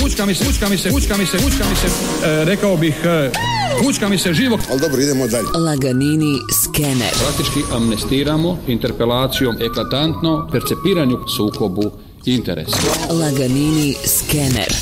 Fučka mi se, fučka mi se, fučka mi se, fučka mi se, e, rekao bih, e, fučka mi se živog. Ali dobro, idemo dalje. Laganini skener. Praktički amnestiramo interpelacijom eklatantno percepiranju sukobu interesa. Laganini skener.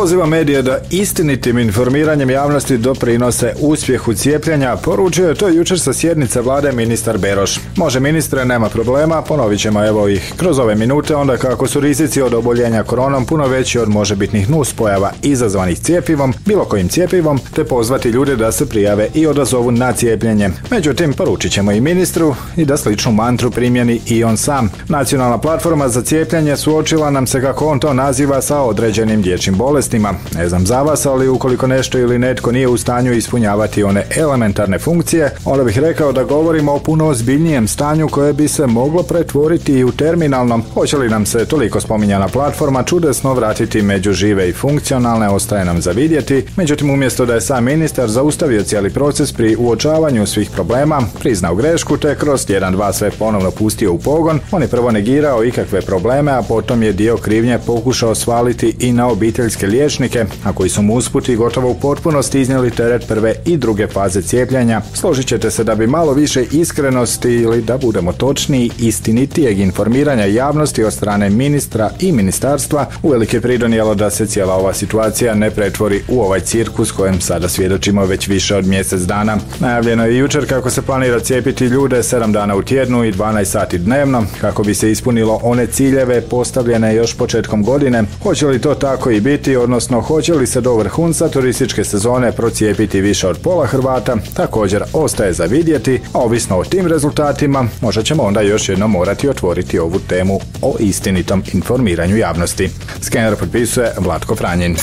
Poziva medije da istinitim informiranjem javnosti doprinose uspjehu cijepljenja, poručio je to jučer sa sjednice vlade ministar Beroš. Može ministre, nema problema, ponovit ćemo evo ih kroz ove minute, onda kako su rizici od oboljenja koronom puno veći od možebitnih nuspojava izazvanih cijepivom, bilo kojim cijepivom, te pozvati ljude da se prijave i odazovu na cijepljenje. Međutim, poručit ćemo i ministru i da sličnu mantru primjeni i on sam. Nacionalna platforma za cijepljenje suočila nam se kako on to naziva sa određenim dječjim bolestima bolestima. Ne znam za vas, ali ukoliko nešto ili netko nije u stanju ispunjavati one elementarne funkcije, onda bih rekao da govorimo o puno ozbiljnijem stanju koje bi se moglo pretvoriti i u terminalnom. Hoće li nam se toliko spominjana platforma čudesno vratiti među žive i funkcionalne, ostaje nam za vidjeti. Međutim, umjesto da je sam ministar zaustavio cijeli proces pri uočavanju svih problema, priznao grešku te kroz tjedan dva sve ponovno pustio u pogon, on je prvo negirao ikakve probleme, a potom je dio krivnje pokušao svaliti i na obiteljske liječnike, a koji su mu usputi gotovo u potpunosti iznijeli teret prve i druge faze cijepljenja. Složit ćete se da bi malo više iskrenosti ili da budemo točniji istinitijeg informiranja javnosti od strane ministra i ministarstva uvelike pridonijelo da se cijela ova situacija ne pretvori u ovaj cirkus kojem sada svjedočimo već više od mjesec dana. Najavljeno je jučer kako se planira cijepiti ljude 7 dana u tjednu i 12 sati dnevno kako bi se ispunilo one ciljeve postavljene još početkom godine. Hoće li to tako i biti, odnosno hoće li se do vrhunca turističke sezone procijepiti više od pola Hrvata, također ostaje za vidjeti, a ovisno o tim rezultatima možda ćemo onda još jednom morati otvoriti ovu temu o istinitom informiranju javnosti. Skener potpisuje Vlatko Franjin.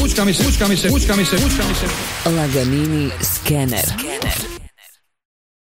Fučka mi se, fučka mi se, fučka mi se, fučka mi se. Laganini skener.